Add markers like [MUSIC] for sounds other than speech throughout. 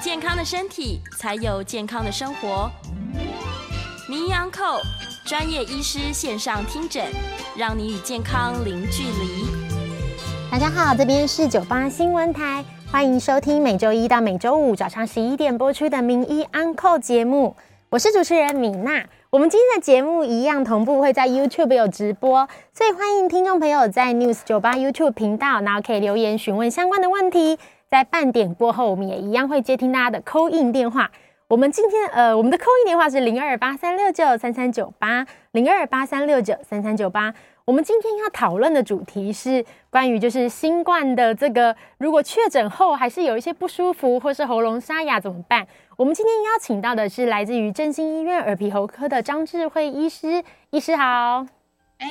健康的身体，才有健康的生活。名医安扣专业医师线上听诊，让你与健康零距离。大家好，这边是九八新闻台，欢迎收听每周一到每周五早上十一点播出的《名医安扣》节目，我是主持人米娜。我们今天的节目一样同步会在 YouTube 有直播，所以欢迎听众朋友在 News 九八 YouTube 频道，然后可以留言询问相关的问题。在半点过后，我们也一样会接听大家的 call in 电话。我们今天呃，我们的 call in 电话是零二八三六九三三九八零二八三六九三三九八。我们今天要讨论的主题是关于就是新冠的这个，如果确诊后还是有一些不舒服或是喉咙沙哑怎么办？我们今天邀请到的是来自于振兴医院耳鼻喉科的张智慧医师，医师好。哎，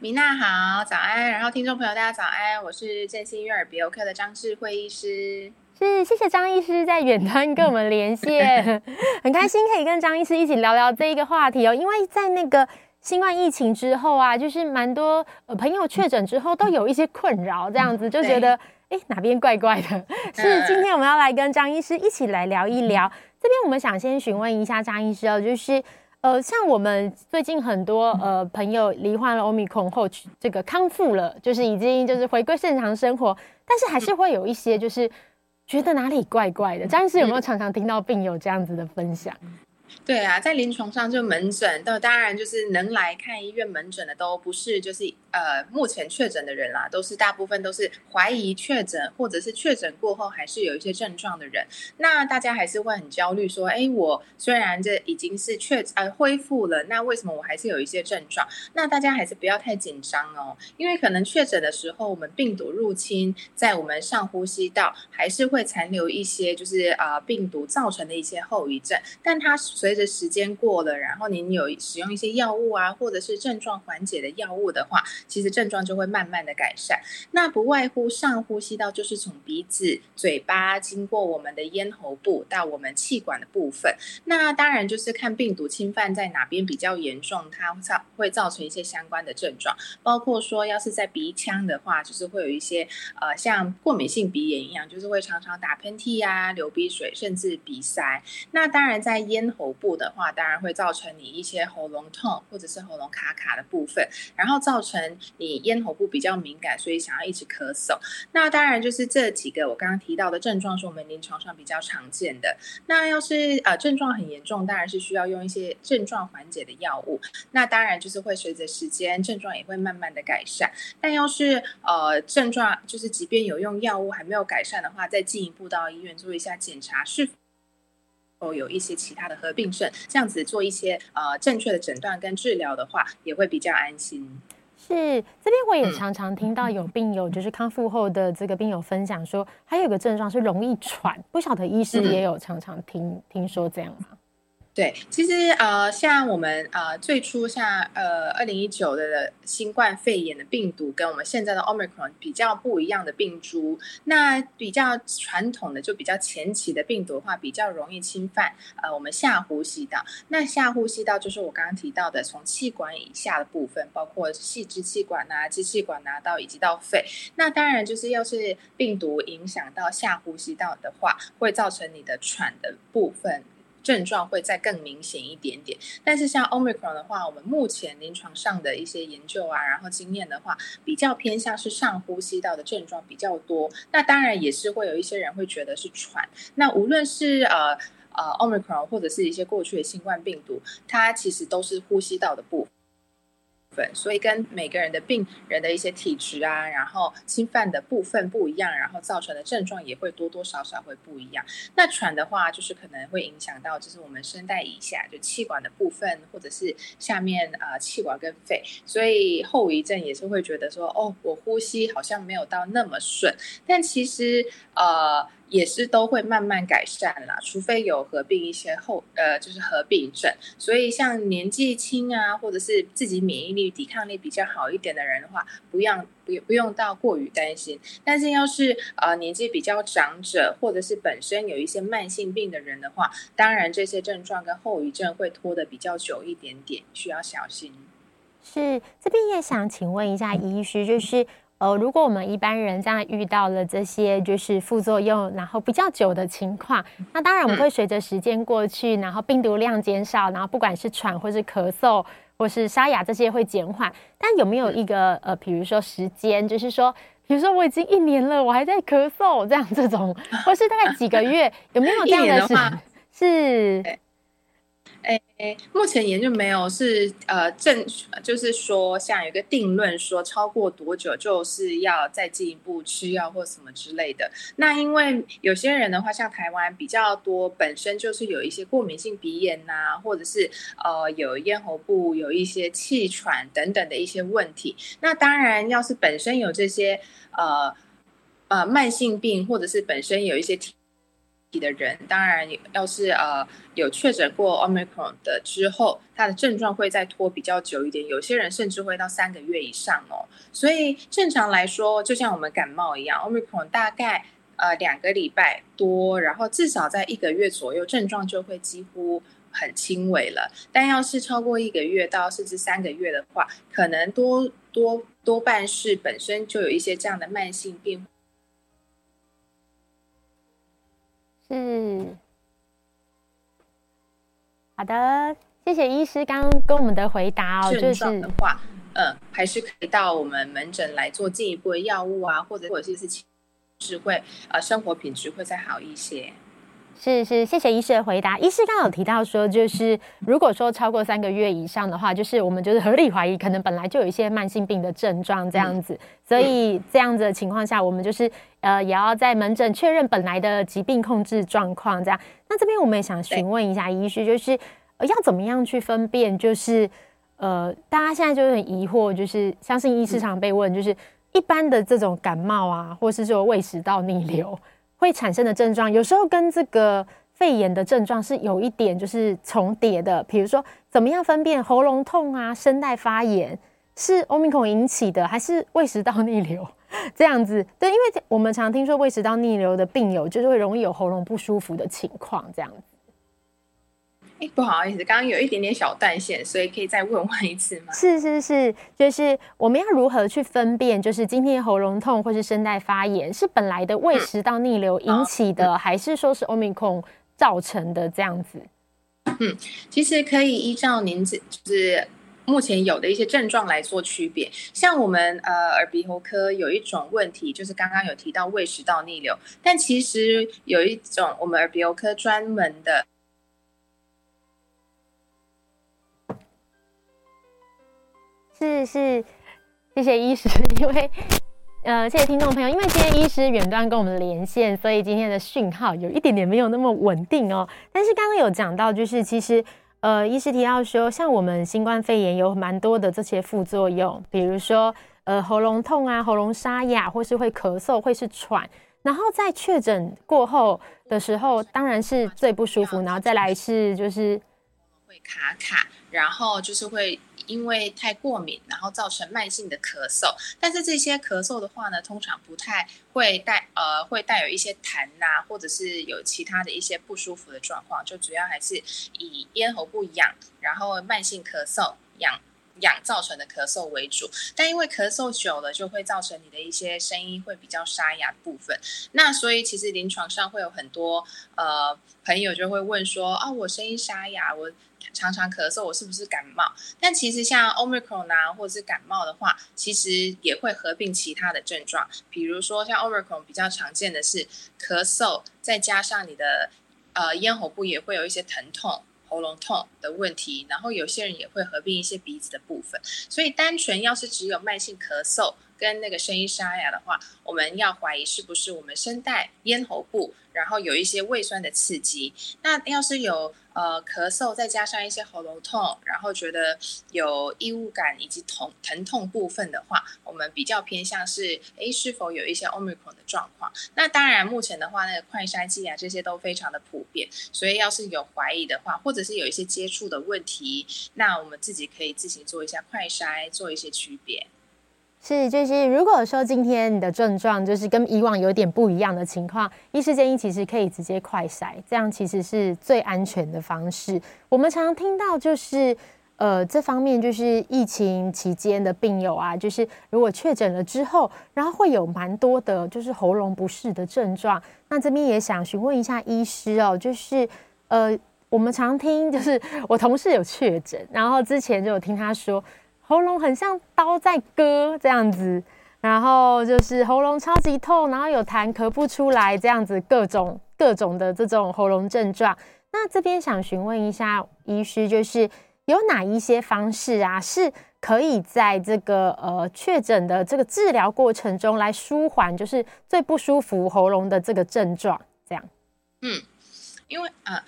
米娜好，早安！然后听众朋友大家早安，我是振兴医院耳鼻喉科的张智慧医师。是，谢谢张医师在远端跟我们连线，[LAUGHS] 很开心可以跟张医师一起聊聊这一个话题哦，因为在那个。新冠疫情之后啊，就是蛮多呃朋友确诊之后都有一些困扰，这样子就觉得哎哪边怪怪的。是今天我们要来跟张医师一起来聊一聊。这边我们想先询问一下张医师哦，就是呃像我们最近很多呃朋友罹患了 Omicron 后这个康复了，就是已经就是回归正常生活，但是还是会有一些就是觉得哪里怪怪的。张医师有没有常常听到病友这样子的分享？对啊，在临床上就门诊，都当然就是能来看医院门诊的都不是就是呃目前确诊的人啦，都是大部分都是怀疑确诊或者是确诊过后还是有一些症状的人。那大家还是会很焦虑，说，哎，我虽然这已经是确呃恢复了，那为什么我还是有一些症状？那大家还是不要太紧张哦，因为可能确诊的时候，我们病毒入侵在我们上呼吸道，还是会残留一些就是呃病毒造成的一些后遗症，但它。随着时间过了，然后您有使用一些药物啊，或者是症状缓解的药物的话，其实症状就会慢慢的改善。那不外乎上呼吸道就是从鼻子、嘴巴经过我们的咽喉部到我们气管的部分。那当然就是看病毒侵犯在哪边比较严重，它造会造成一些相关的症状，包括说要是在鼻腔的话，就是会有一些呃像过敏性鼻炎一样，就是会常常打喷嚏呀、啊、流鼻水，甚至鼻塞。那当然在咽喉。部的话，当然会造成你一些喉咙痛或者是喉咙卡卡的部分，然后造成你咽喉部比较敏感，所以想要一直咳嗽。那当然就是这几个我刚刚提到的症状是我们临床上比较常见的。那要是呃症状很严重，当然是需要用一些症状缓解的药物。那当然就是会随着时间症状也会慢慢的改善。但要是呃症状就是即便有用药物还没有改善的话，再进一步到医院做一下检查是否。有一些其他的合并症，这样子做一些呃正确的诊断跟治疗的话，也会比较安心。是这边我也常常听到有病友，就是康复后的这个病友分享说，还有个症状是容易喘，不晓得医师也有常常听、嗯、听说这样吗？对，其实呃，像我们呃最初像呃二零一九的新冠肺炎的病毒，跟我们现在的 Omicron 比较不一样的病株。那比较传统的就比较前期的病毒的话，比较容易侵犯呃我们下呼吸道。那下呼吸道就是我刚刚提到的，从气管以下的部分，包括细支气管啊、支气管啊，到以及到肺。那当然就是要是病毒影响到下呼吸道的话，会造成你的喘的部分。症状会再更明显一点点，但是像 Omicron 的话，我们目前临床上的一些研究啊，然后经验的话，比较偏向是上呼吸道的症状比较多。那当然也是会有一些人会觉得是喘。那无论是呃呃 Omicron 或者是一些过去的新冠病毒，它其实都是呼吸道的部所以跟每个人的病人的一些体质啊，然后侵犯的部分不一样，然后造成的症状也会多多少少会不一样。那喘的话，就是可能会影响到就是我们声带以下就气管的部分，或者是下面啊、呃、气管跟肺，所以后遗症也是会觉得说，哦，我呼吸好像没有到那么顺，但其实呃。也是都会慢慢改善啦，除非有合并一些后呃，就是合并症。所以像年纪轻啊，或者是自己免疫力、抵抗力比较好一点的人的话，不用不不用到过于担心。但是要是呃年纪比较长者，或者是本身有一些慢性病的人的话，当然这些症状跟后遗症会拖得比较久一点点，需要小心。是，这边也想请问一下医师，就是。呃，如果我们一般人这样遇到了这些就是副作用，然后比较久的情况，那当然我们会随着时间过去，然后病毒量减少，然后不管是喘或是咳嗽或是沙哑这些会减缓。但有没有一个呃，比如说时间，就是说，比如说我已经一年了，我还在咳嗽这样这种，或是大概几个月，有没有这样的事？是。哎，目前研究没有是呃正，就是说像有个定论说超过多久就是要再进一步吃药或什么之类的。那因为有些人的话，像台湾比较多，本身就是有一些过敏性鼻炎呐、或者是呃有咽喉部有一些气喘等等的一些问题。那当然，要是本身有这些呃呃慢性病，或者是本身有一些体。的人，当然要是呃有确诊过 Omicron 的之后，他的症状会再拖比较久一点，有些人甚至会到三个月以上哦。所以正常来说，就像我们感冒一样，Omicron 大概呃两个礼拜多，然后至少在一个月左右，症状就会几乎很轻微了。但要是超过一个月到甚至三个月的话，可能多多多半是本身就有一些这样的慢性病。是，好的，谢谢医师刚刚跟我们的回答哦。就是的话，嗯，还是可以到我们门诊来做进一步的药物啊，或者或者是是会呃生活品质会再好一些。是是，谢谢医师的回答。医师刚刚有提到说，就是如果说超过三个月以上的话，就是我们就是合理怀疑，可能本来就有一些慢性病的症状这样子。嗯、所以这样子的情况下，我们就是呃，也要在门诊确认本来的疾病控制状况。这样，那这边我们也想询问一下医师，就是、呃、要怎么样去分辨？就是呃，大家现在就很疑惑，就是相信医师常被问，就是一般的这种感冒啊，或是说胃食道逆流。会产生的症状，有时候跟这个肺炎的症状是有一点就是重叠的。比如说，怎么样分辨喉咙痛啊、声带发炎是欧米孔引起的，还是胃食道逆流这样子？对，因为我们常听说胃食道逆流的病友就是会容易有喉咙不舒服的情况，这样子。不好意思，刚刚有一点点小断线，所以可以再问问一次吗？是是是，就是我们要如何去分辨，就是今天喉咙痛或是声带发炎是本来的胃食道逆流引起的，嗯、还是说是 Omicron 造成的这样子？嗯，其实可以依照您就是目前有的一些症状来做区别。像我们呃耳鼻喉科有一种问题，就是刚刚有提到胃食道逆流，但其实有一种我们耳鼻喉科专门的。是是，谢谢医师，因为呃，谢谢听众朋友，因为今天医师远端跟我们连线，所以今天的讯号有一点点没有那么稳定哦。但是刚刚有讲到，就是其实呃，医师提到说，像我们新冠肺炎有蛮多的这些副作用，比如说呃喉咙痛啊、喉咙沙哑，或是会咳嗽、会是喘，然后在确诊过后的时候，当然是最不舒服，然后再来是就是会卡卡，然后就是会。因为太过敏，然后造成慢性的咳嗽。但是这些咳嗽的话呢，通常不太会带呃，会带有一些痰呐、或者是有其他的一些不舒服的状况。就主要还是以咽喉部痒，然后慢性咳嗽痒痒造成的咳嗽为主。但因为咳嗽久了，就会造成你的一些声音会比较沙哑部分。那所以其实临床上会有很多呃朋友就会问说啊，我声音沙哑，我。常常咳嗽，我是不是感冒？但其实像 Omicron 啊，或是感冒的话，其实也会合并其他的症状。比如说像 Omicron 比较常见的是咳嗽，再加上你的呃咽喉部也会有一些疼痛、喉咙痛的问题，然后有些人也会合并一些鼻子的部分。所以单纯要是只有慢性咳嗽跟那个声音沙哑的话，我们要怀疑是不是我们声带咽喉部，然后有一些胃酸的刺激。那要是有呃咳嗽，再加上一些喉咙痛，然后觉得有异物感以及痛疼痛部分的话，我们比较偏向是诶是否有一些 Omicron 的状况。那当然目前的话，那个快筛剂啊这些都非常的普遍，所以要是有怀疑的话，或者是有一些接触的问题，那我们自己可以自行做一下快筛，做一些区别。是，就是如果说今天你的症状就是跟以往有点不一样的情况，医师建议其实可以直接快筛，这样其实是最安全的方式。我们常常听到就是，呃，这方面就是疫情期间的病友啊，就是如果确诊了之后，然后会有蛮多的就是喉咙不适的症状。那这边也想询问一下医师哦，就是呃，我们常听就是我同事有确诊，然后之前就有听他说。喉咙很像刀在割这样子，然后就是喉咙超级痛，然后有痰咳不出来这样子，各种各种的这种喉咙症状。那这边想询问一下医师，就是有哪一些方式啊，是可以在这个呃确诊的这个治疗过程中来舒缓，就是最不舒服喉咙的这个症状？这样，嗯，因为。呃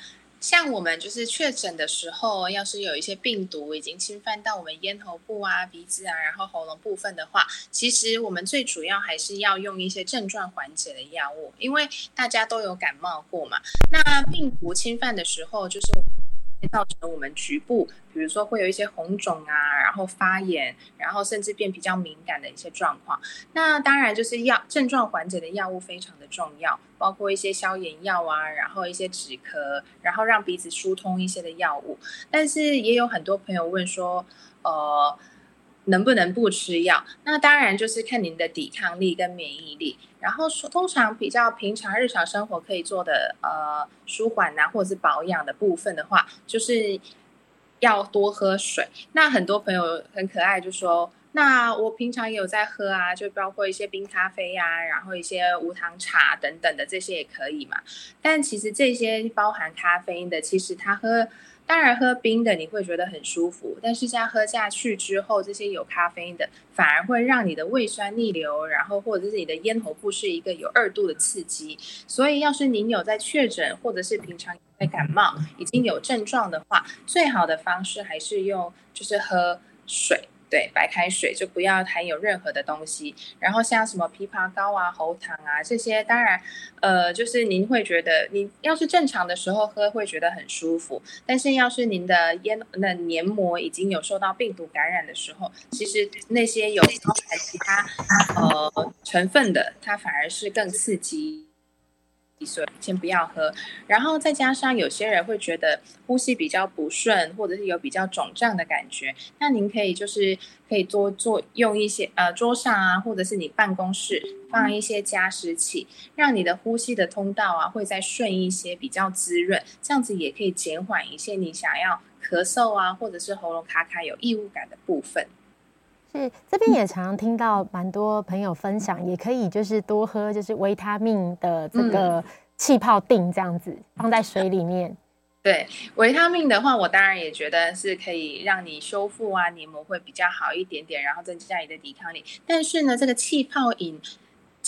像我们就是确诊的时候，要是有一些病毒已经侵犯到我们咽喉部啊、鼻子啊，然后喉咙部分的话，其实我们最主要还是要用一些症状缓解的药物，因为大家都有感冒过嘛。那病毒侵犯的时候，就是。造成我们局部，比如说会有一些红肿啊，然后发炎，然后甚至变比较敏感的一些状况。那当然就是药症状缓解的药物非常的重要，包括一些消炎药啊，然后一些止咳，然后让鼻子疏通一些的药物。但是也有很多朋友问说，呃。能不能不吃药？那当然就是看您的抵抗力跟免疫力。然后说，通常比较平常日常生活可以做的呃舒缓啊，或者是保养的部分的话，就是要多喝水。那很多朋友很可爱，就说：那我平常也有在喝啊，就包括一些冰咖啡呀、然后一些无糖茶等等的这些也可以嘛。但其实这些包含咖啡因的，其实它喝。当然，喝冰的你会觉得很舒服，但是这样喝下去之后，这些有咖啡因的反而会让你的胃酸逆流，然后或者是你的咽喉部是一个有二度的刺激。所以，要是您有在确诊，或者是平常在感冒，已经有症状的话，最好的方式还是用就是喝水。对，白开水就不要含有任何的东西。然后像什么枇杷膏啊、喉糖啊这些，当然，呃，就是您会觉得，你要是正常的时候喝会觉得很舒服。但是要是您的咽那黏膜已经有受到病毒感染的时候，其实那些有包含其他呃成分的，它反而是更刺激。所以先不要喝，然后再加上有些人会觉得呼吸比较不顺，或者是有比较肿胀的感觉，那您可以就是可以多做用一些呃桌上啊，或者是你办公室放一些加湿器，让你的呼吸的通道啊会再顺一些，比较滋润，这样子也可以减缓一些你想要咳嗽啊，或者是喉咙卡卡有异物感的部分。是这边也常常听到蛮多朋友分享，也可以就是多喝就是维他命的这个气泡定这样子放在水里面。[LAUGHS] 对，维他命的话，我当然也觉得是可以让你修复啊黏膜会比较好一点点，然后增加你的抵抗力。但是呢，这个气泡饮。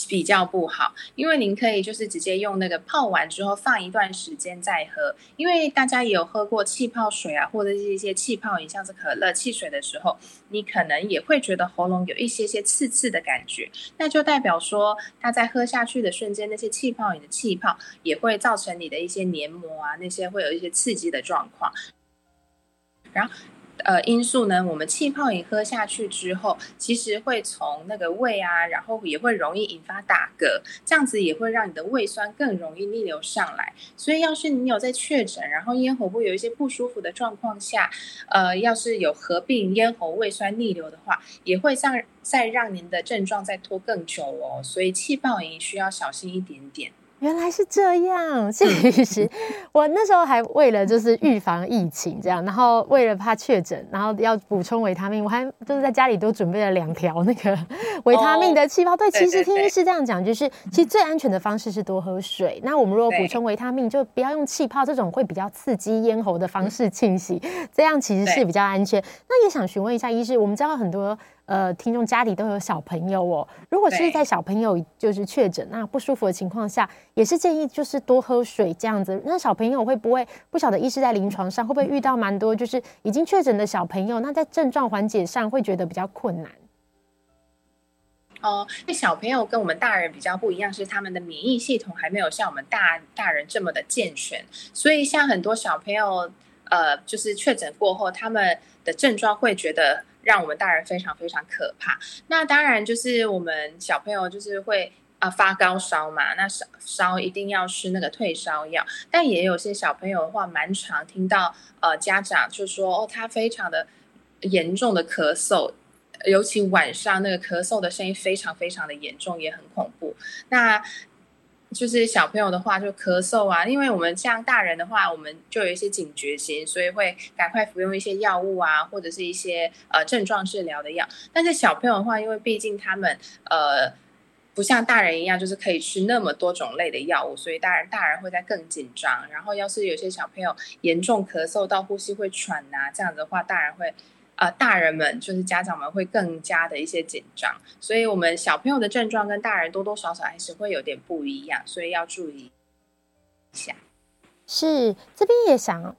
比较不好，因为您可以就是直接用那个泡完之后放一段时间再喝，因为大家也有喝过气泡水啊，或者是一些气泡饮，像是可乐、汽水的时候，你可能也会觉得喉咙有一些些刺刺的感觉，那就代表说它在喝下去的瞬间，那些气泡饮的气泡也会造成你的一些黏膜啊，那些会有一些刺激的状况，然后。呃，因素呢，我们气泡饮喝下去之后，其实会从那个胃啊，然后也会容易引发打嗝，这样子也会让你的胃酸更容易逆流上来。所以，要是你有在确诊，然后咽喉部有一些不舒服的状况下，呃，要是有合并咽喉胃酸逆流的话，也会让再让您的症状再拖更久哦。所以，气泡饮需要小心一点点。原来是这样，其实我那时候还为了就是预防疫情这样，然后为了怕确诊，然后要补充维他命，我还就是在家里都准备了两条那个 [LAUGHS] 维他命的气泡。对，其实听医师这样讲，就是其实最安全的方式是多喝水。那我们如果补充维他命，就不要用气泡这种会比较刺激咽喉的方式清洗，这样其实是比较安全。那也想询问一下医师，我们知道很多。呃，听众家里都有小朋友哦。如果是在小朋友就是确诊那不舒服的情况下，也是建议就是多喝水这样子。那小朋友会不会不晓得医师在临床上会不会遇到蛮多就是已经确诊的小朋友？那在症状缓解上会觉得比较困难？哦，那小朋友跟我们大人比较不一样，是他们的免疫系统还没有像我们大大人这么的健全，所以像很多小朋友，呃，就是确诊过后，他们的症状会觉得。让我们大人非常非常可怕。那当然就是我们小朋友就是会啊、发高烧嘛，那烧烧一定要吃那个退烧药。但也有些小朋友的话，蛮常听到呃家长就说哦，他非常的严重的咳嗽，尤其晚上那个咳嗽的声音非常非常的严重，也很恐怖。那就是小朋友的话，就咳嗽啊，因为我们像大人的话，我们就有一些警觉心，所以会赶快服用一些药物啊，或者是一些呃症状治疗的药。但是小朋友的话，因为毕竟他们呃不像大人一样，就是可以吃那么多种类的药物，所以大人大人会在更紧张。然后要是有些小朋友严重咳嗽到呼吸会喘呐、啊，这样子的话，大人会。呃，大人们就是家长们会更加的一些紧张，所以我们小朋友的症状跟大人多多少少还是会有点不一样，所以要注意一下。是，这边也想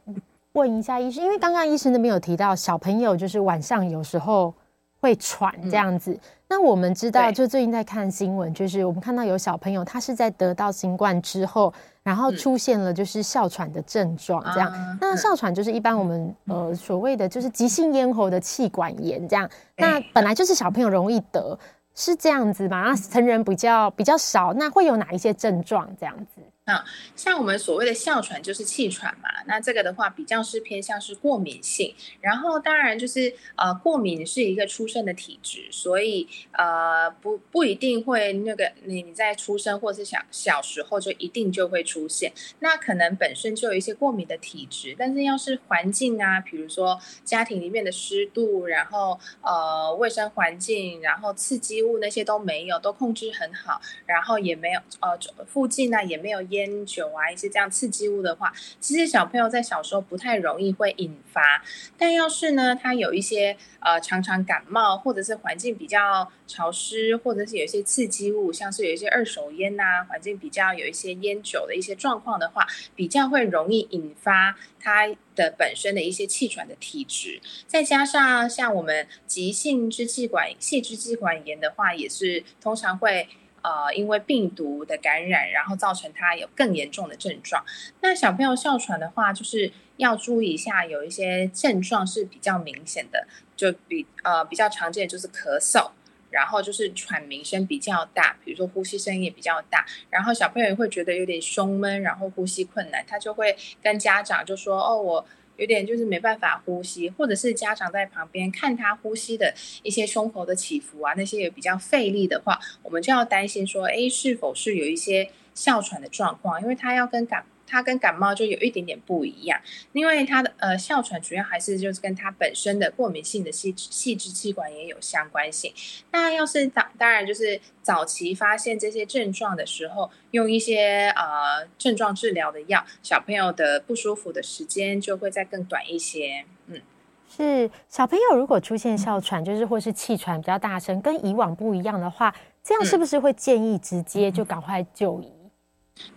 问一下医生，因为刚刚医生那边有提到小朋友就是晚上有时候会喘这样子。嗯那我们知道，就最近在看新闻，就是我们看到有小朋友，他是在得到新冠之后，然后出现了就是哮喘的症状，这样。那哮喘就是一般我们呃所谓的就是急性咽喉的气管炎，这样。那本来就是小朋友容易得，是这样子吗？那成人比较比较少，那会有哪一些症状这样子？啊，像我们所谓的哮喘就是气喘嘛，那这个的话比较是偏向是过敏性，然后当然就是呃过敏是一个出生的体质，所以呃不不一定会那个你你在出生或是小小时候就一定就会出现，那可能本身就有一些过敏的体质，但是要是环境啊，比如说家庭里面的湿度，然后呃卫生环境，然后刺激物那些都没有，都控制很好，然后也没有呃附近呢、也没有烟。烟酒啊，一些这样刺激物的话，其实小朋友在小时候不太容易会引发。但要是呢，他有一些呃常常感冒，或者是环境比较潮湿，或者是有一些刺激物，像是有一些二手烟呐、环境比较有一些烟酒的一些状况的话，比较会容易引发他的本身的一些气喘的体质。再加上像我们急性支气管细支气管炎的话，也是通常会。呃，因为病毒的感染，然后造成他有更严重的症状。那小朋友哮喘的话，就是要注意一下，有一些症状是比较明显的，就比呃比较常见的就是咳嗽，然后就是喘鸣声比较大，比如说呼吸声音也比较大，然后小朋友会觉得有点胸闷，然后呼吸困难，他就会跟家长就说：“哦，我。”有点就是没办法呼吸，或者是家长在旁边看他呼吸的一些胸口的起伏啊，那些也比较费力的话，我们就要担心说，哎，是否是有一些哮喘的状况？因为他要跟感。它跟感冒就有一点点不一样，因为它的呃哮喘主要还是就是跟它本身的过敏性的细细支气管也有相关性。那要是当当然就是早期发现这些症状的时候，用一些呃症状治疗的药，小朋友的不舒服的时间就会再更短一些。嗯，是小朋友如果出现哮喘，就是或是气喘比较大声，跟以往不一样的话，这样是不是会建议直接就赶快就医？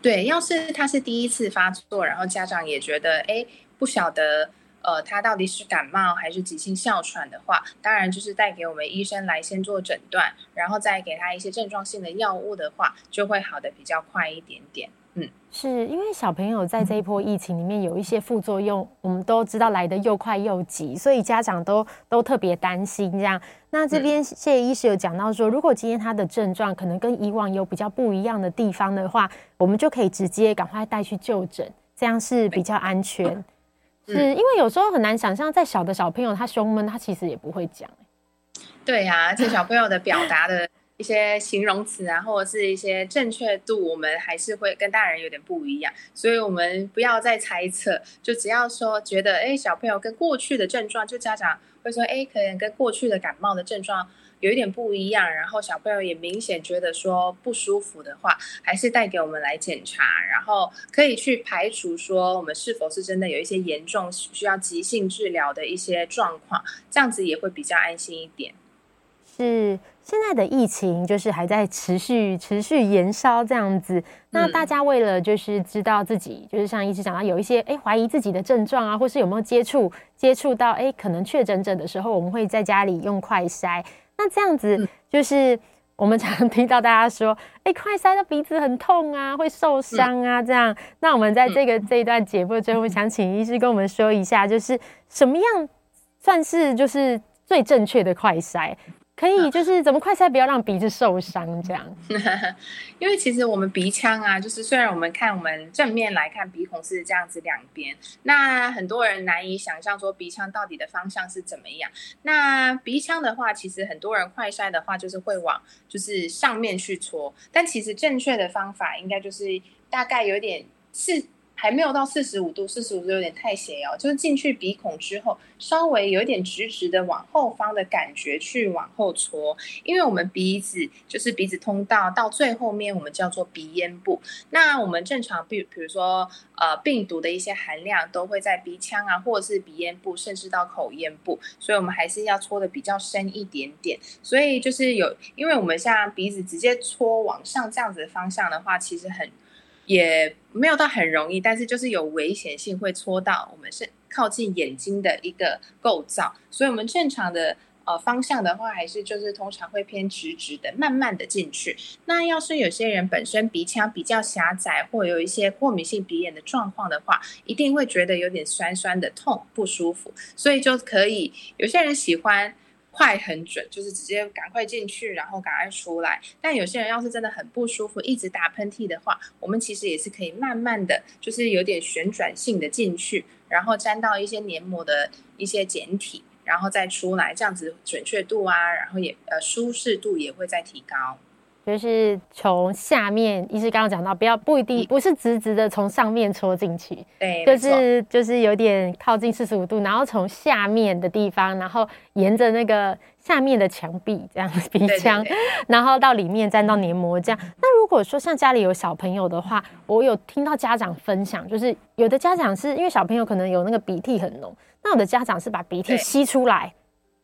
对，要是他是第一次发作，然后家长也觉得，哎，不晓得，呃，他到底是感冒还是急性哮喘的话，当然就是带给我们医生来先做诊断，然后再给他一些症状性的药物的话，就会好的比较快一点点。嗯，是因为小朋友在这一波疫情里面有一些副作用，我们都知道来的又快又急，所以家长都都特别担心这样。那这边谢医师有讲到说，如果今天他的症状可能跟以往有比较不一样的地方的话，我们就可以直接赶快带去就诊，这样是比较安全。是因为有时候很难想象，再小的小朋友他胸闷，他其实也不会讲。对呀、啊，而且小朋友的表达的。一些形容词啊，或者是一些正确度，我们还是会跟大人有点不一样，所以我们不要再猜测，就只要说觉得，哎，小朋友跟过去的症状，就家长会说，哎，可能跟过去的感冒的症状有一点不一样，然后小朋友也明显觉得说不舒服的话，还是带给我们来检查，然后可以去排除说我们是否是真的有一些严重需要急性治疗的一些状况，这样子也会比较安心一点。是现在的疫情就是还在持续持续延烧这样子，那大家为了就是知道自己就是像医师讲到有一些哎怀疑自己的症状啊，或是有没有接触接触到哎可能确诊者的时候，我们会在家里用快筛。那这样子就是我们常常听到大家说哎快筛的鼻子很痛啊，会受伤啊这样。那我们在这个这一段节目最后想请医师跟我们说一下，就是什么样算是就是最正确的快筛？可以，就是怎么快塞不要让鼻子受伤这样？[LAUGHS] 因为其实我们鼻腔啊，就是虽然我们看我们正面来看鼻孔是这样子两边，那很多人难以想象说鼻腔到底的方向是怎么样。那鼻腔的话，其实很多人快塞的话就是会往就是上面去搓，但其实正确的方法应该就是大概有点是。还没有到四十五度，四十五度有点太斜哦。就是进去鼻孔之后，稍微有一点直直的往后方的感觉去往后搓，因为我们鼻子就是鼻子通道到最后面，我们叫做鼻咽部。那我们正常，比比如说呃病毒的一些含量都会在鼻腔啊，或者是鼻咽部，甚至到口咽部，所以我们还是要搓的比较深一点点。所以就是有，因为我们像鼻子直接搓往上这样子的方向的话，其实很。也没有到很容易，但是就是有危险性，会戳到我们是靠近眼睛的一个构造，所以我们正常的呃方向的话，还是就是通常会偏直直的，慢慢的进去。那要是有些人本身鼻腔比较狭窄，或有一些过敏性鼻炎的状况的话，一定会觉得有点酸酸的痛不舒服，所以就可以有些人喜欢。快很准，就是直接赶快进去，然后赶快出来。但有些人要是真的很不舒服，一直打喷嚏的话，我们其实也是可以慢慢的，就是有点旋转性的进去，然后沾到一些黏膜的一些简体，然后再出来，这样子准确度啊，然后也呃舒适度也会再提高。就是从下面，医师刚刚讲到，不要不一定不是直直的从上面戳进去，对，就是就是有点靠近四十五度，然后从下面的地方，然后沿着那个下面的墙壁这样子鼻腔，然后到里面沾到黏膜这样。那如果说像家里有小朋友的话，我有听到家长分享，就是有的家长是因为小朋友可能有那个鼻涕很浓，那有的家长是把鼻涕吸出来，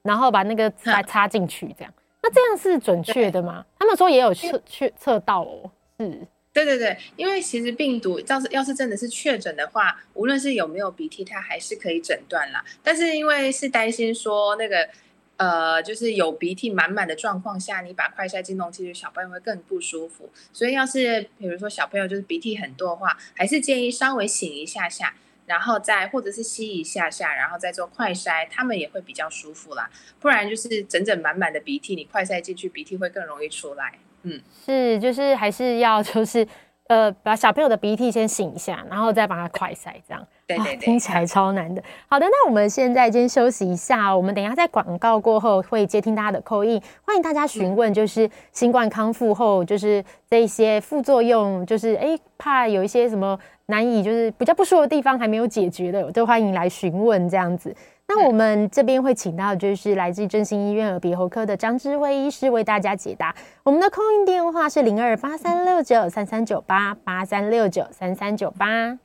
然后把那个再插进去这样。那这样是准确的吗？他们说也有测测测到哦，是，对对对，因为其实病毒要是要是真的是确诊的话，无论是有没有鼻涕，它还是可以诊断啦。但是因为是担心说那个呃，就是有鼻涕满满的状况下，你把快筛进弄进去，小朋友会更不舒服。所以要是比如说小朋友就是鼻涕很多的话，还是建议稍微醒一下下。然后再或者是吸一下下，然后再做快筛，他们也会比较舒服啦。不然就是整整满满的鼻涕，你快筛进去，鼻涕会更容易出来。嗯，是，就是还是要就是呃，把小朋友的鼻涕先擤一下，然后再把它快筛，这样。对对对，听起来超难的。好的，那我们现在先休息一下，我们等一下在广告过后会接听大家的 call in，欢迎大家询问，就是新冠康复后就是这一些副作用，就是哎怕有一些什么。难以就是比较不舒服的地方还没有解决的，都欢迎来询问这样子。那我们这边会请到就是来自振兴医院耳鼻喉科的张志威医师为大家解答。我们的 call in 电话是零二八三六九三三九八八三六九三三九八。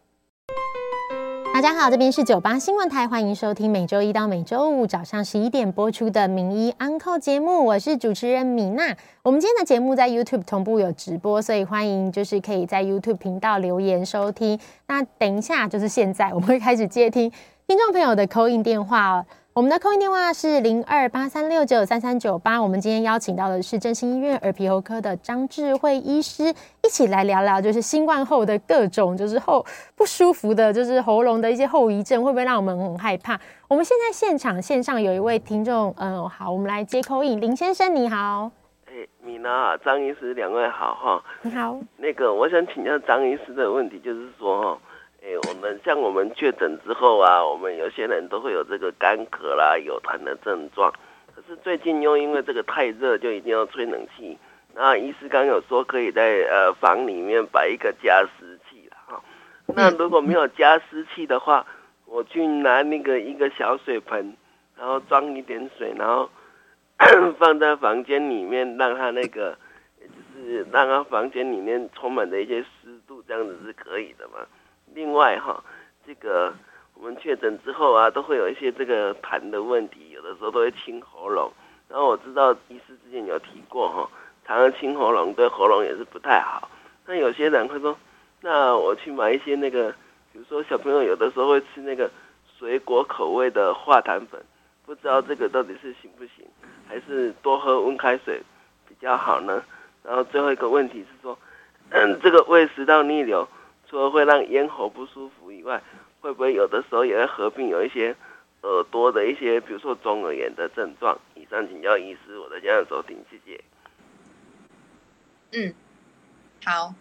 大家好，这边是九八新闻台，欢迎收听每周一到每周五早上十一点播出的名医安扣节目，我是主持人米娜。我们今天的节目在 YouTube 同步有直播，所以欢迎就是可以在 YouTube 频道留言收听。那等一下就是现在，我们会开始接听听众朋友的 call in 电话哦。我们的 call in 电话是零二八三六九三三九八。我们今天邀请到的是振兴医院耳鼻喉科的张智慧医师，一起来聊聊，就是新冠后的各种，就是后不舒服的，就是喉咙的一些后遗症，会不会让我们很害怕？我们现在现场线上有一位听众，嗯，好，我们来接 call in，林先生你好，哎，米娜，张医师，两位好哈，你好，那个我想请教张医师的问题，就是说哈。哎，我们像我们确诊之后啊，我们有些人都会有这个干咳啦、有痰的症状。可是最近又因为这个太热，就一定要吹冷气，那医师刚有说可以在呃房里面摆一个加湿器了哈。那如果没有加湿器的话，我去拿那个一个小水盆，然后装一点水，然后 [COUGHS] 放在房间里面，让它那个就是让它房间里面充满了一些湿度，这样子是可以的嘛。另外哈，这个我们确诊之后啊，都会有一些这个痰的问题，有的时候都会清喉咙。然后我知道医师之前有提过哈。常常清喉咙，对喉咙也是不太好。那有些人会说，那我去买一些那个，比如说小朋友有的时候会吃那个水果口味的化痰粉，不知道这个到底是行不行，还是多喝温开水比较好呢？然后最后一个问题是说，这个胃食道逆流，除了会让咽喉不舒服以外，会不会有的时候也会合并有一些耳朵的一些，比如说中耳炎的症状？以上请教医师，我的家人收听，谢谢。嗯，好，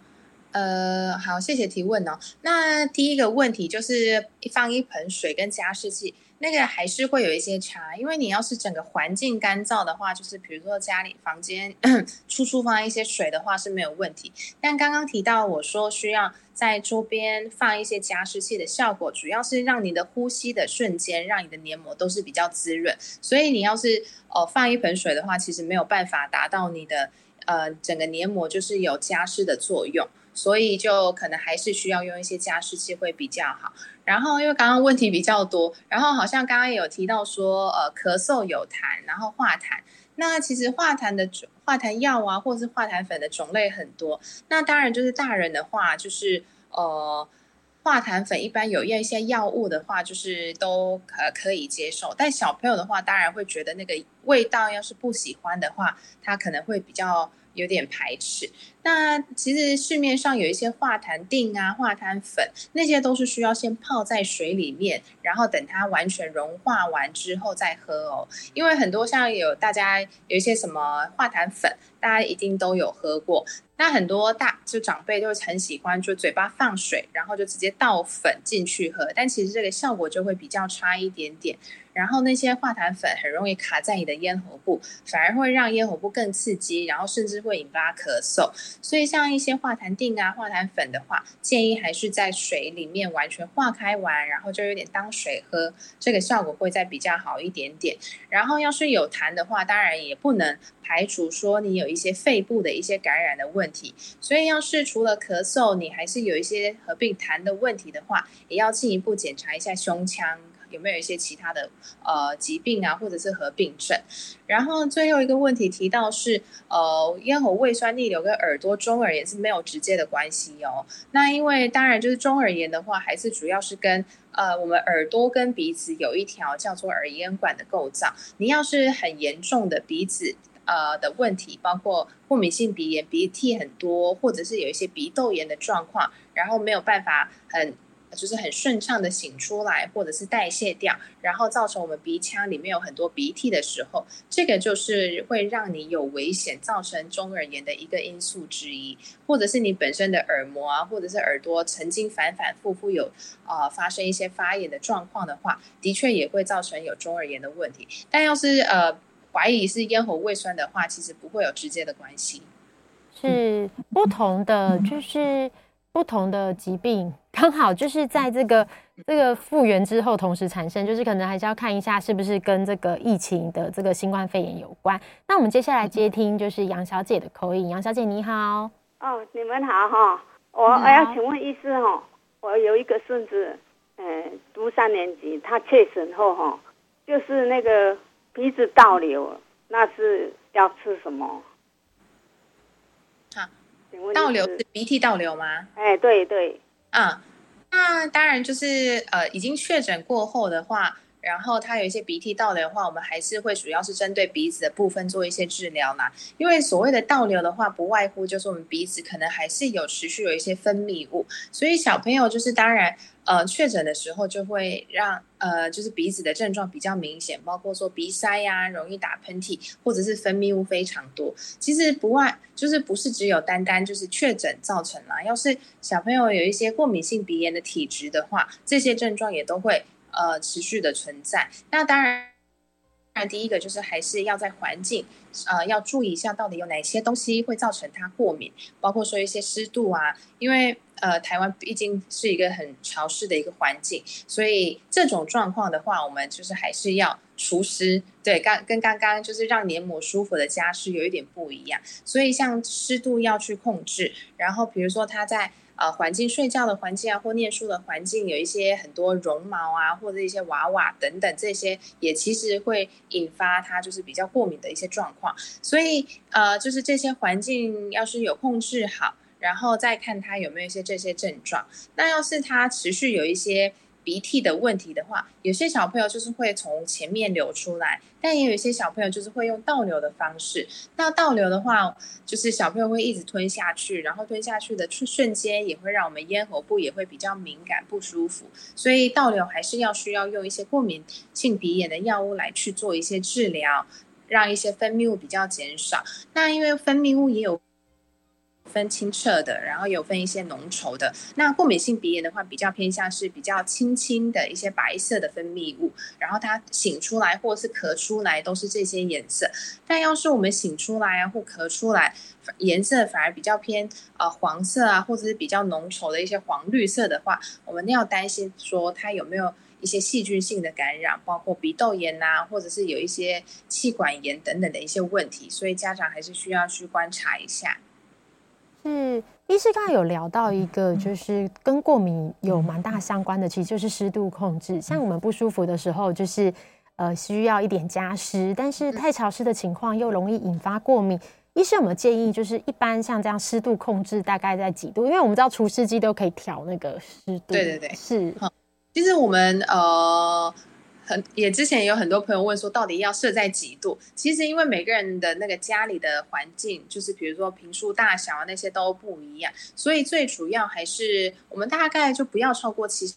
呃，好，谢谢提问哦。那第一个问题就是放一盆水跟加湿器，那个还是会有一些差，因为你要是整个环境干燥的话，就是比如说家里房间处处放一些水的话是没有问题。但刚刚提到我说需要在周边放一些加湿器的效果，主要是让你的呼吸的瞬间，让你的黏膜都是比较滋润。所以你要是哦放一盆水的话，其实没有办法达到你的。呃，整个黏膜就是有加湿的作用，所以就可能还是需要用一些加湿器会比较好。然后因为刚刚问题比较多，然后好像刚刚也有提到说，呃，咳嗽有痰，然后化痰。那其实化痰的化痰药啊，或是化痰粉的种类很多。那当然就是大人的话，就是呃。化痰粉一般有用一些药物的话，就是都呃可以接受。但小朋友的话，当然会觉得那个味道要是不喜欢的话，他可能会比较有点排斥。那其实市面上有一些化痰定啊、化痰粉，那些都是需要先泡在水里面，然后等它完全融化完之后再喝哦。因为很多像有大家有一些什么化痰粉，大家一定都有喝过。那很多大就长辈就很喜欢，就嘴巴放水，然后就直接倒粉进去喝，但其实这个效果就会比较差一点点。然后那些化痰粉很容易卡在你的咽喉部，反而会让咽喉部更刺激，然后甚至会引发咳嗽。所以像一些化痰定啊、化痰粉的话，建议还是在水里面完全化开完，然后就有点当水喝，这个效果会再比较好一点点。然后要是有痰的话，当然也不能排除说你有一些肺部的一些感染的问题。所以要是除了咳嗽，你还是有一些合并痰的问题的话，也要进一步检查一下胸腔。有没有一些其他的呃疾病啊，或者是合并症？然后最后一个问题提到是呃咽喉胃酸逆流跟耳朵中耳炎是没有直接的关系哦。那因为当然就是中耳炎的话，还是主要是跟呃我们耳朵跟鼻子有一条叫做耳咽管的构造。你要是很严重的鼻子呃的问题，包括过敏性鼻炎、鼻涕很多，或者是有一些鼻窦炎的状况，然后没有办法很。就是很顺畅的醒出来，或者是代谢掉，然后造成我们鼻腔里面有很多鼻涕的时候，这个就是会让你有危险，造成中耳炎的一个因素之一。或者是你本身的耳膜啊，或者是耳朵曾经反反复复有啊、发生一些发炎的状况的话，的确也会造成有中耳炎的问题。但要是呃怀疑是咽喉胃酸的话，其实不会有直接的关系。是不同的，就是。不同的疾病刚好就是在这个这个复原之后同时产生，就是可能还是要看一下是不是跟这个疫情的这个新冠肺炎有关。那我们接下来接听就是杨小姐的口音，杨小姐你好。哦，你们好哈，我我要请问医师哈，我有一个孙子，嗯，读三年级，他确诊后哈，就是那个鼻子倒流，那是要吃什么？好倒流是鼻涕倒流吗？哎，对对，嗯，那当然就是呃，已经确诊过后的话，然后他有一些鼻涕倒流的话，我们还是会主要是针对鼻子的部分做一些治疗啦。因为所谓的倒流的话，不外乎就是我们鼻子可能还是有持续有一些分泌物，所以小朋友就是当然。呃，确诊的时候就会让呃，就是鼻子的症状比较明显，包括说鼻塞呀、容易打喷嚏，或者是分泌物非常多。其实不外就是不是只有单单就是确诊造成啦，要是小朋友有一些过敏性鼻炎的体质的话，这些症状也都会呃持续的存在。那当然。然第一个就是还是要在环境，呃，要注意一下到底有哪些东西会造成它过敏，包括说一些湿度啊，因为呃，台湾毕竟是一个很潮湿的一个环境，所以这种状况的话，我们就是还是要除湿。对，刚跟刚刚就是让黏膜舒服的加湿有一点不一样，所以像湿度要去控制，然后比如说它在。呃，环境睡觉的环境啊，或念书的环境，有一些很多绒毛啊，或者一些娃娃等等，这些也其实会引发他就是比较过敏的一些状况。所以呃，就是这些环境要是有控制好，然后再看他有没有一些这些症状。那要是他持续有一些。鼻涕的问题的话，有些小朋友就是会从前面流出来，但也有一些小朋友就是会用倒流的方式。那倒流的话，就是小朋友会一直吞下去，然后吞下去的瞬间也会让我们咽喉部也会比较敏感不舒服。所以倒流还是要需要用一些过敏性鼻炎的药物来去做一些治疗，让一些分泌物比较减少。那因为分泌物也有。分清澈的，然后有分一些浓稠的。那过敏性鼻炎的话，比较偏向是比较清清的一些白色的分泌物，然后它擤出来或是咳出来都是这些颜色。但要是我们擤出来啊或咳出来，颜色反而比较偏呃黄色啊，或者是比较浓稠的一些黄绿色的话，我们要担心说它有没有一些细菌性的感染，包括鼻窦炎呐、啊，或者是有一些气管炎等等的一些问题，所以家长还是需要去观察一下。是，医师刚才有聊到一个，就是跟过敏有蛮大相关的，其实就是湿度控制。像我们不舒服的时候，就是呃需要一点加湿，但是太潮湿的情况又容易引发过敏。医师有没有建议，就是一般像这样湿度控制大概在几度？因为我们知道除湿机都可以调那个湿度。对对对，是。其实我们呃。也之前也有很多朋友问说，到底要设在几度？其实因为每个人的那个家里的环境，就是比如说平数大小啊那些都不一样，所以最主要还是我们大概就不要超过七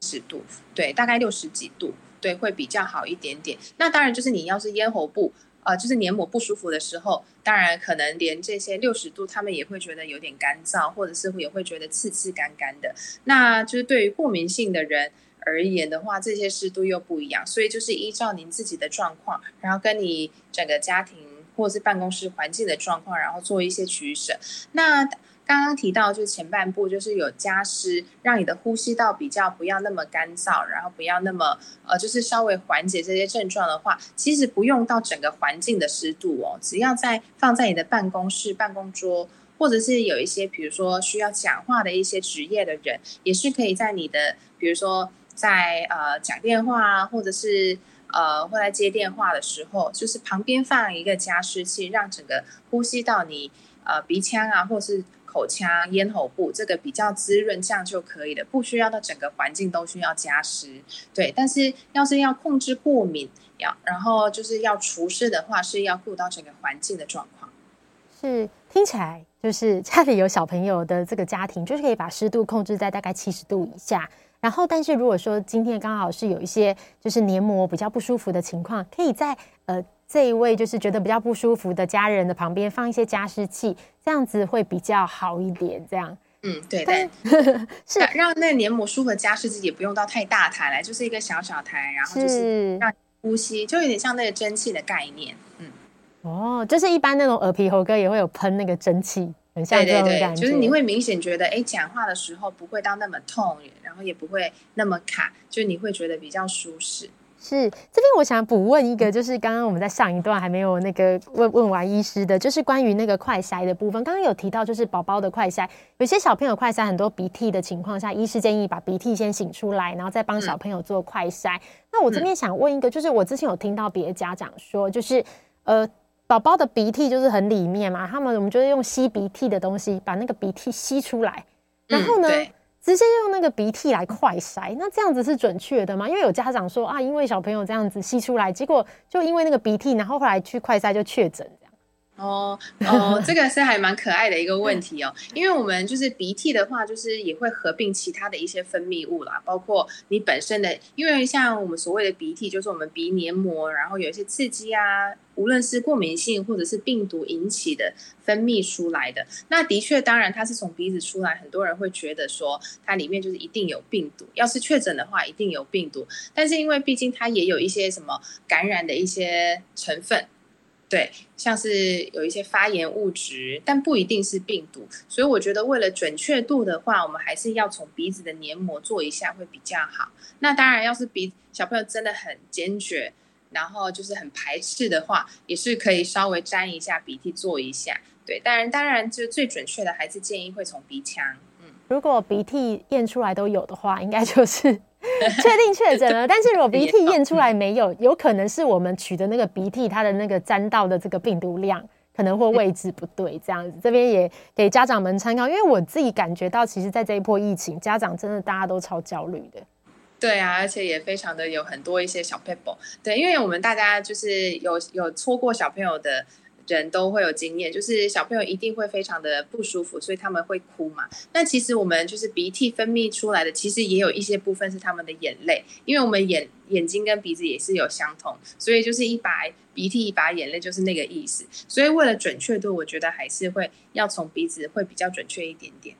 十度，对，大概六十几度，对，会比较好一点点。那当然就是你要是咽喉部呃就是黏膜不舒服的时候，当然可能连这些六十度他们也会觉得有点干燥，或者是也会觉得刺刺干干的。那就是对于过敏性的人。而言的话，这些湿度又不一样，所以就是依照您自己的状况，然后跟你整个家庭或者是办公室环境的状况，然后做一些取舍。那刚刚提到就前半部就是有加湿，让你的呼吸道比较不要那么干燥，然后不要那么呃，就是稍微缓解这些症状的话，其实不用到整个环境的湿度哦，只要在放在你的办公室办公桌，或者是有一些比如说需要讲话的一些职业的人，也是可以在你的比如说。在呃讲电话啊，或者是呃或在接电话的时候，就是旁边放一个加湿器，让整个呼吸道你呃鼻腔啊，或是口腔、咽喉部这个比较滋润，这样就可以了，不需要到整个环境都需要加湿。对，但是要是要控制过敏，要然后就是要除湿的话，是要顾到整个环境的状况。是听起来就是家里有小朋友的这个家庭，就是可以把湿度控制在大概七十度以下。然后，但是如果说今天刚好是有一些就是黏膜比较不舒服的情况，可以在呃这一位就是觉得比较不舒服的家人的旁边放一些加湿器，这样子会比较好一点。这样，嗯，对对，[LAUGHS] 是让那个黏膜舒服的加湿器也不用到太大台来，就是一个小小台，然后就是让呼吸，就有点像那个蒸汽的概念。嗯，哦，就是一般那种耳鼻喉科也会有喷那个蒸汽。对对对，就是你会明显觉得，哎，讲话的时候不会到那么痛，然后也不会那么卡，就你会觉得比较舒适。是，这边我想补问一个，就是刚刚我们在上一段还没有那个问问完医师的，就是关于那个快筛的部分。刚刚有提到，就是宝宝的快筛，有些小朋友快筛很多鼻涕的情况下，医师建议把鼻涕先擤出来，然后再帮小朋友做快筛。嗯、那我这边想问一个，就是我之前有听到别的家长说，就是呃。宝宝的鼻涕就是很里面嘛，他们我们就是用吸鼻涕的东西把那个鼻涕吸出来，然后呢，嗯、直接用那个鼻涕来快筛，那这样子是准确的吗？因为有家长说啊，因为小朋友这样子吸出来，结果就因为那个鼻涕，然后后来去快筛就确诊。哦哦，这个是还蛮可爱的一个问题哦，因为我们就是鼻涕的话，就是也会合并其他的一些分泌物啦，包括你本身的，因为像我们所谓的鼻涕，就是我们鼻黏膜，然后有一些刺激啊，无论是过敏性或者是病毒引起的分泌出来的，那的确，当然它是从鼻子出来，很多人会觉得说它里面就是一定有病毒，要是确诊的话，一定有病毒，但是因为毕竟它也有一些什么感染的一些成分。对，像是有一些发炎物质，但不一定是病毒，所以我觉得为了准确度的话，我们还是要从鼻子的黏膜做一下会比较好。那当然，要是鼻小朋友真的很坚决，然后就是很排斥的话，也是可以稍微沾一下鼻涕做一下。对，当然当然，就最准确的还是建议会从鼻腔。嗯，如果鼻涕验出来都有的话，应该就是。[LAUGHS] 确定确诊了，[LAUGHS] 但是如果鼻涕验出来没有，有可能是我们取的那个鼻涕，它的那个沾到的这个病毒量可能会位置不对，这样子。这边也给家长们参考，因为我自己感觉到，其实，在这一波疫情，家长真的大家都超焦虑的。对啊，而且也非常的有很多一些小 people，。对，因为我们大家就是有有戳过小朋友的。人都会有经验，就是小朋友一定会非常的不舒服，所以他们会哭嘛。那其实我们就是鼻涕分泌出来的，其实也有一些部分是他们的眼泪，因为我们眼眼睛跟鼻子也是有相同，所以就是一把鼻涕一把眼泪就是那个意思。所以为了准确度，我觉得还是会要从鼻子会比较准确一点点。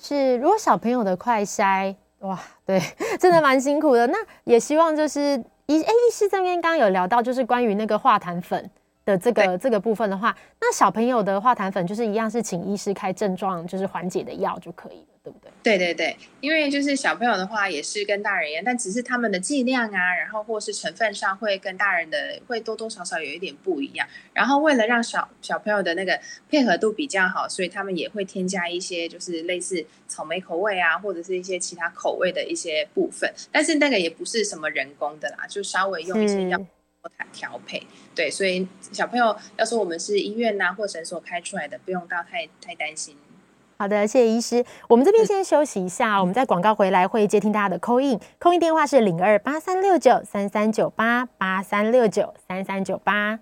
是，如果小朋友的快筛，哇，对，[LAUGHS] 真的蛮辛苦的。那也希望就是医哎医师这边刚刚有聊到，就是关于那个化痰粉。的这个这个部分的话，那小朋友的化痰粉就是一样是请医师开症状就是缓解的药就可以了，对不对？对对对，因为就是小朋友的话也是跟大人一样，但只是他们的剂量啊，然后或是成分上会跟大人的会多多少少有一点不一样。然后为了让小小朋友的那个配合度比较好，所以他们也会添加一些就是类似草莓口味啊，或者是一些其他口味的一些部分。但是那个也不是什么人工的啦，就稍微用一些药。调配对，所以小朋友要说我们是医院呐、啊、或诊所开出来的，不用到太太担心。好的，谢谢医师。我们这边先休息一下，嗯、我们在广告回来会接听大家的 call in，call in 电话是零二八三六九三三九八八三六九三三九八。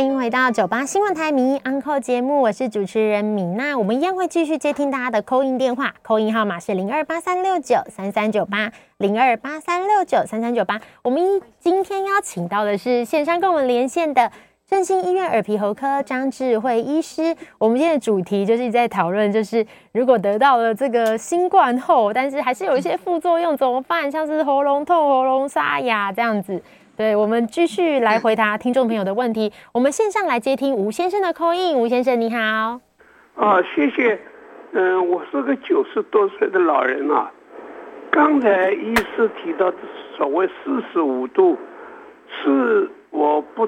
欢迎回到九八新闻台名医 Uncle 节目，我是主持人米娜。我们一样会继续接听大家的扣音电话扣音号码是零二八三六九三三九八零二八三六九三三九八。我们今天邀请到的是线上跟我们连线的振兴医院耳鼻喉科张智慧医师。我们今天的主题就是在讨论，就是如果得到了这个新冠后，但是还是有一些副作用怎么办？像是喉咙痛、喉咙沙哑这样子。对，我们继续来回答听众朋友的问题。我们线上来接听吴先生的 call in。吴先生你好。啊，谢谢。嗯，我是个九十多岁的老人啊。刚才医师提到的所谓四十五度，是我不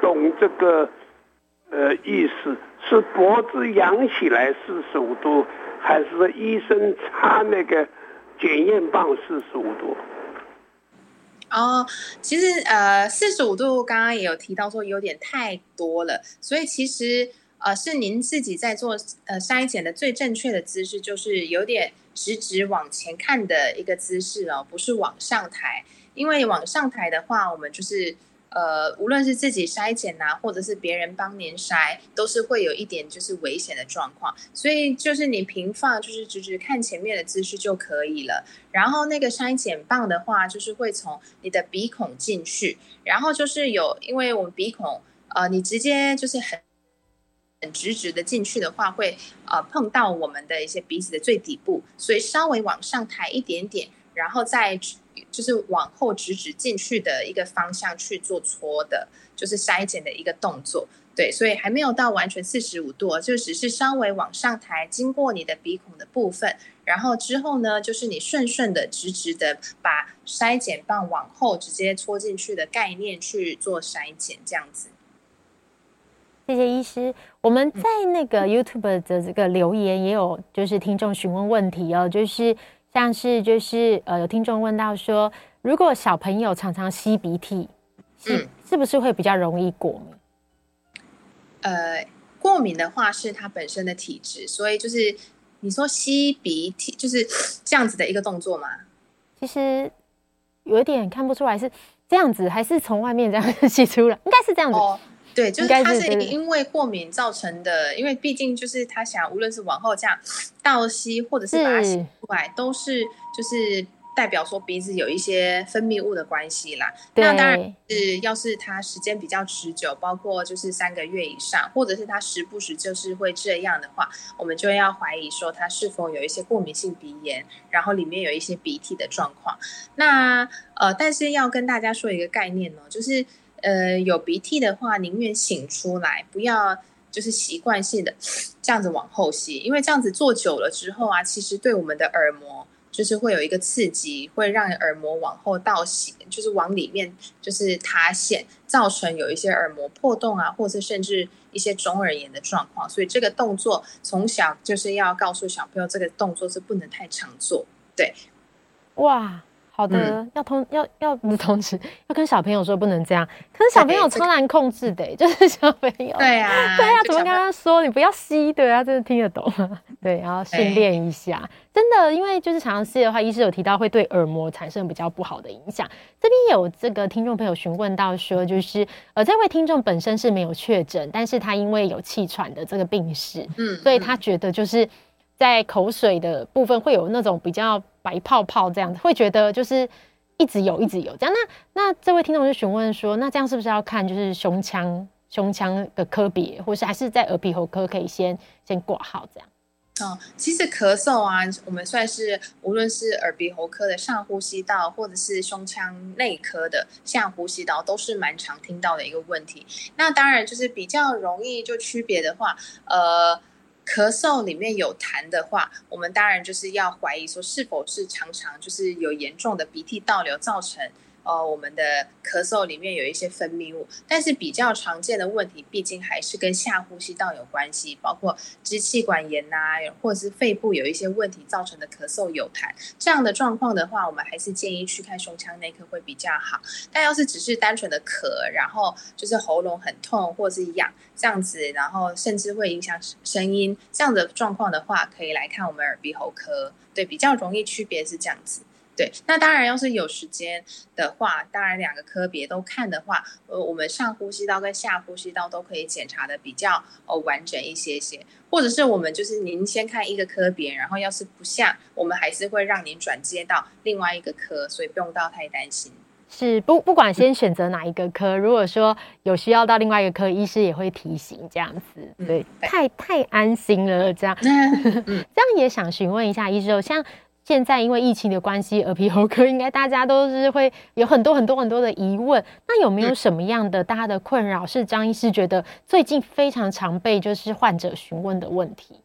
懂这个呃意思，是脖子仰起来四十五度，还是医生插那个检验棒四十五度？哦，其实呃，四十五度刚刚也有提到说有点太多了，所以其实呃是您自己在做呃筛检的最正确的姿势，就是有点直直往前看的一个姿势哦，不是往上抬，因为往上抬的话，我们就是。呃，无论是自己筛检呐，或者是别人帮您筛，都是会有一点就是危险的状况。所以就是你平放，就是直直看前面的姿势就可以了。然后那个筛检棒的话，就是会从你的鼻孔进去，然后就是有，因为我们鼻孔，呃，你直接就是很很直直的进去的话，会呃碰到我们的一些鼻子的最底部，所以稍微往上抬一点点，然后再。就是往后直直进去的一个方向去做搓的，就是筛减的一个动作。对，所以还没有到完全四十五度，就只是稍微往上抬，经过你的鼻孔的部分，然后之后呢，就是你顺顺的、直直的把筛减棒往后直接戳进去的概念去做筛减，这样子。谢谢医师。我们在那个 YouTube 的这个留言也有，就是听众询问问题哦，就是。像是就是呃，有听众问到说，如果小朋友常常吸鼻涕，是、嗯、是不是会比较容易过敏？呃，过敏的话是他本身的体质，所以就是你说吸鼻涕就是这样子的一个动作吗？其实有一点看不出来是这样子，还是从外面这样 [LAUGHS] 吸出来，应该是这样子。哦对，就是他是因为过敏造成的，因为毕竟就是他想，无论是往后这样倒吸，或者是把它吸出来，都是就是。代表说鼻子有一些分泌物的关系啦，那当然是要是他时间比较持久，包括就是三个月以上，或者是他时不时就是会这样的话，我们就要怀疑说他是否有一些过敏性鼻炎，然后里面有一些鼻涕的状况。那呃，但是要跟大家说一个概念哦，就是呃有鼻涕的话，宁愿擤出来，不要就是习惯性的 [SNIFFS] 这样子往后吸，因为这样子做久了之后啊，其实对我们的耳膜。就是会有一个刺激，会让耳膜往后倒吸，就是往里面就是塌陷，造成有一些耳膜破洞啊，或者甚至一些中耳炎的状况。所以这个动作从小就是要告诉小朋友，这个动作是不能太常做。对，哇。好的，嗯、要通要要不是通知，要跟小朋友说不能这样。可是小朋友超难控制的，欸，就是小朋友。对啊，对啊，怎么跟他说你不要吸？对啊，真的听得懂吗。[LAUGHS] 对，然后训练一下，真的，因为就是常常吸的话，医师有提到会对耳膜产生比较不好的影响。这边有这个听众朋友询问到说，就是呃，这位听众本身是没有确诊，但是他因为有气喘的这个病史，嗯，所以他觉得就是。在口水的部分会有那种比较白泡泡这样子，会觉得就是一直有一直有这样。那那这位听众就询问说，那这样是不是要看就是胸腔胸腔的科别，或是还是在耳鼻喉科可以先先挂号这样？哦，其实咳嗽啊，我们算是无论是耳鼻喉科的上呼吸道，或者是胸腔内科的下呼吸道，都是蛮常听到的一个问题。那当然就是比较容易就区别的话，呃。咳嗽里面有痰的话，我们当然就是要怀疑说是否是常常就是有严重的鼻涕倒流造成。呃，我们的咳嗽里面有一些分泌物，但是比较常见的问题，毕竟还是跟下呼吸道有关系，包括支气管炎呐、啊，或者是肺部有一些问题造成的咳嗽有痰这样的状况的话，我们还是建议去看胸腔内科会比较好。但要是只是单纯的咳，然后就是喉咙很痛或是痒这样子，然后甚至会影响声音这样的状况的话，可以来看我们耳鼻喉科。对，比较容易区别是这样子。对，那当然，要是有时间的话，当然两个科别都看的话，呃，我们上呼吸道跟下呼吸道都可以检查的比较呃完整一些些，或者是我们就是您先看一个科别，然后要是不像，我们还是会让您转接到另外一个科，所以不用到太担心。是不不管先选择哪一个科，如果说有需要到另外一个科，医师也会提醒这样子，对，对太太安心了这样。[LAUGHS] 嗯、[LAUGHS] 这样也想询问一下医师，像。现在因为疫情的关系，耳鼻喉科应该大家都是会有很多很多很多的疑问。那有没有什么样的大家的困扰是张医师觉得最近非常常被就是患者询问的问题？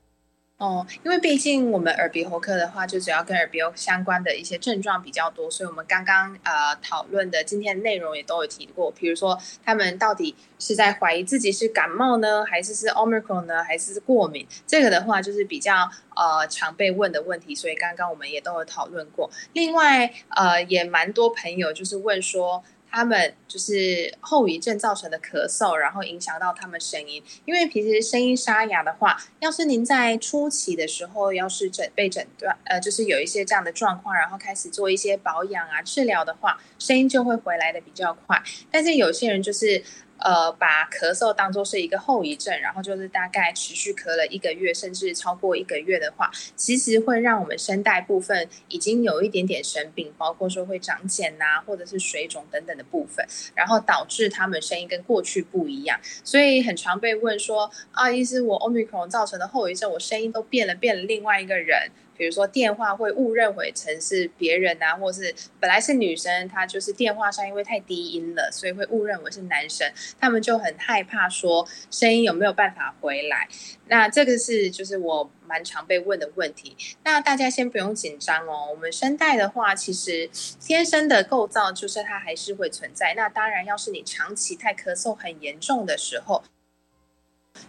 哦，因为毕竟我们耳鼻喉科的话，就主要跟耳鼻喉相关的一些症状比较多，所以我们刚刚呃讨论的今天的内容也都有提过。比如说，他们到底是在怀疑自己是感冒呢，还是是 Omicron 呢，还是是过敏？这个的话就是比较呃常被问的问题，所以刚刚我们也都有讨论过。另外呃，也蛮多朋友就是问说。他们就是后遗症造成的咳嗽，然后影响到他们声音。因为平时声音沙哑的话，要是您在初期的时候，要是诊被诊断，呃，就是有一些这样的状况，然后开始做一些保养啊、治疗的话，声音就会回来的比较快。但是有些人就是。呃，把咳嗽当作是一个后遗症，然后就是大概持续咳了一个月，甚至超过一个月的话，其实会让我们声带部分已经有一点点生病，包括说会长茧呐、或者是水肿等等的部分，然后导致他们声音跟过去不一样，所以很常被问说啊，意思，我 Omicron 造成的后遗症，我声音都变了，变了另外一个人。比如说电话会误认为成是别人啊，或是本来是女生，她就是电话上因为太低音了，所以会误认为是男生，他们就很害怕说声音有没有办法回来。那这个是就是我蛮常被问的问题。那大家先不用紧张哦，我们声带的话，其实天生的构造就是它还是会存在。那当然，要是你长期太咳嗽很严重的时候。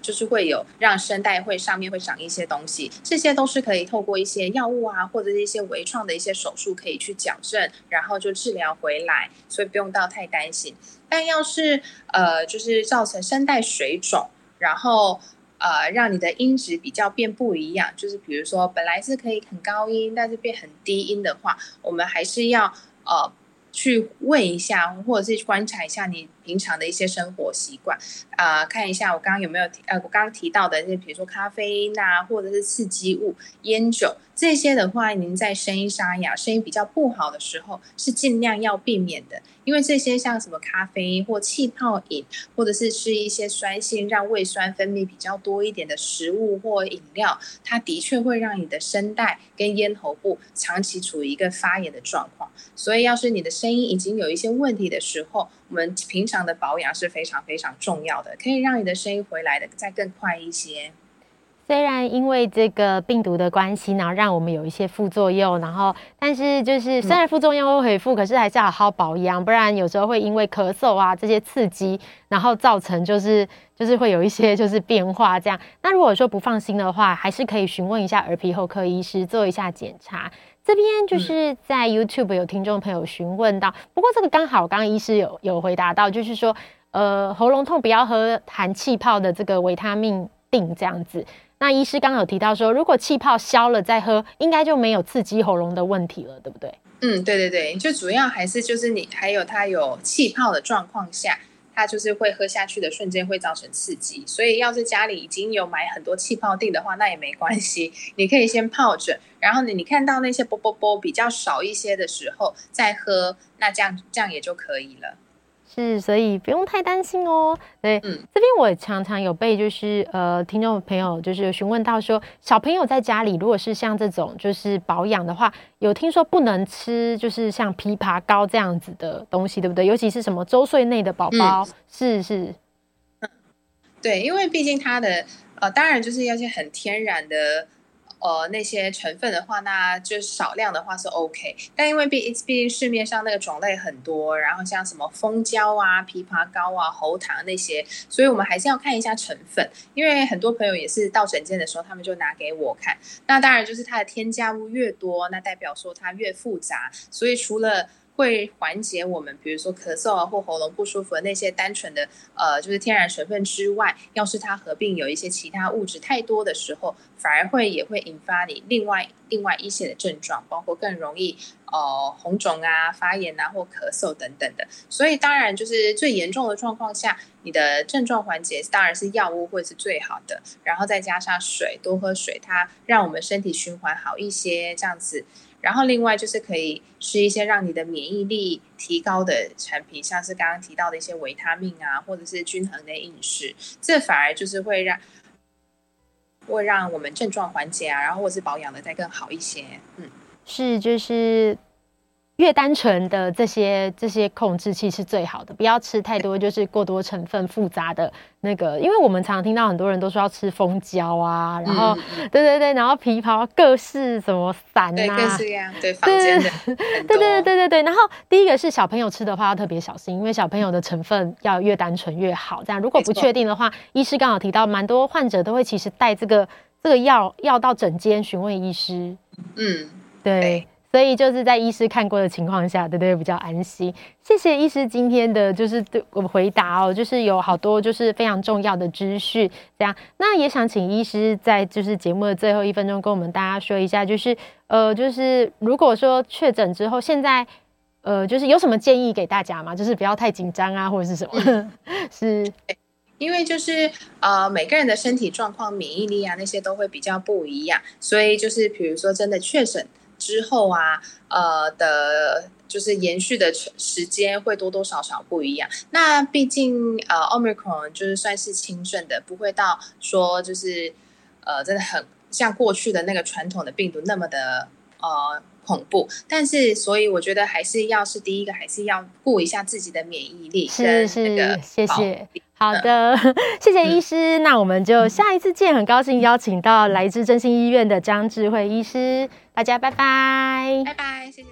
就是会有让声带会上面会长一些东西，这些都是可以透过一些药物啊，或者是一些微创的一些手术可以去矫正，然后就治疗回来，所以不用到太担心。但要是呃，就是造成声带水肿，然后呃，让你的音质比较变不一样，就是比如说本来是可以很高音，但是变很低音的话，我们还是要呃。去问一下，或者是去观察一下你平常的一些生活习惯，啊、看一下我刚刚有没有提，呃，我刚刚提到的，那比如说咖啡因啊，或者是刺激物、烟酒这些的话，您在声音沙哑、声音比较不好的时候，是尽量要避免的，因为这些像什么咖啡或气泡饮，或者是吃一些酸性让胃酸分泌比较多一点的食物或饮料，它的确会让你的声带跟咽喉部长期处于一个发炎的状况，所以要是你的声音已经有一些问题的时候，我们平常的保养是非常非常重要的，可以让你的声音回来的再更快一些。虽然因为这个病毒的关系，然后让我们有一些副作用，然后但是就是虽然副作用会恢复，可是还是要好好保养，不然有时候会因为咳嗽啊这些刺激，然后造成就是就是会有一些就是变化这样。那如果说不放心的话，还是可以询问一下耳鼻喉科医师做一下检查。这边就是在 YouTube 有听众朋友询问到，不过这个刚好刚刚医师有有回答到，就是说呃喉咙痛不要喝含气泡的这个维他命定这样子。那医师刚刚有提到说，如果气泡消了再喝，应该就没有刺激喉咙的问题了，对不对？嗯，对对对，就主要还是就是你还有它有气泡的状况下，它就是会喝下去的瞬间会造成刺激。所以要是家里已经有买很多气泡定的话，那也没关系，你可以先泡着，然后你你看到那些啵啵啵比较少一些的时候再喝，那这样这样也就可以了。是，所以不用太担心哦。对，嗯，这边我常常有被就是呃听众朋友就是询问到说，小朋友在家里如果是像这种就是保养的话，有听说不能吃就是像枇杷膏这样子的东西，对不对？尤其是什么周岁内的宝宝，嗯、是是，嗯，对，因为毕竟他的呃，当然就是要些很天然的。呃，那些成分的话，那就少量的话是 OK，但因为毕毕竟市面上那个种类很多，然后像什么蜂胶啊、枇杷膏啊、喉糖那些，所以我们还是要看一下成分。因为很多朋友也是到诊间的时候，他们就拿给我看，那当然就是它的添加物越多，那代表说它越复杂，所以除了会缓解我们，比如说咳嗽啊或喉咙不舒服的那些单纯的呃，就是天然成分之外，要是它合并有一些其他物质太多的时候，反而会也会引发你另外另外一些的症状，包括更容易呃红肿啊、发炎啊或咳嗽等等的。所以当然就是最严重的状况下，你的症状缓解当然是药物会是最好的，然后再加上水，多喝水，它让我们身体循环好一些，这样子。然后另外就是可以吃一些让你的免疫力提高的产品，像是刚刚提到的一些维他命啊，或者是均衡的饮食，这反而就是会让会让我们症状缓解啊，然后或是保养的再更好一些。嗯，是就是。越单纯的这些这些控制器是最好的，不要吃太多，就是过多成分复杂的那个，因为我们常常听到很多人都说要吃蜂胶啊，然后、嗯、对对对，然后枇杷各式什么散啊，各式样，对房间的，[LAUGHS] 对对对对对对。然后第一个是小朋友吃的话要特别小心，因为小朋友的成分要越单纯越好。这样如果不确定的话，医师刚好提到，蛮多患者都会其实带这个这个药药到诊间询问医师。嗯，对。对所以就是在医师看过的情况下，对对，比较安心。谢谢医师今天的就是对我回答哦，就是有好多就是非常重要的资讯。这样，那也想请医师在就是节目的最后一分钟跟我们大家说一下，就是呃，就是如果说确诊之后，现在呃，就是有什么建议给大家吗？就是不要太紧张啊，或者是什么？[LAUGHS] 是，因为就是呃，每个人的身体状况、免疫力啊那些都会比较不一样，所以就是比如说真的确诊。之后啊，呃的，就是延续的时间会多多少少不一样。那毕竟呃，Omicron 就是算是轻症的，不会到说就是呃，真的很像过去的那个传统的病毒那么的呃恐怖。但是，所以我觉得还是要是第一个，还是要顾一下自己的免疫力。是是，谢谢。好的，[LAUGHS] 谢谢医师。嗯、那我们就下一次见。很高兴邀请到来自真心医院的张智慧医师。大家拜拜，拜拜，谢谢。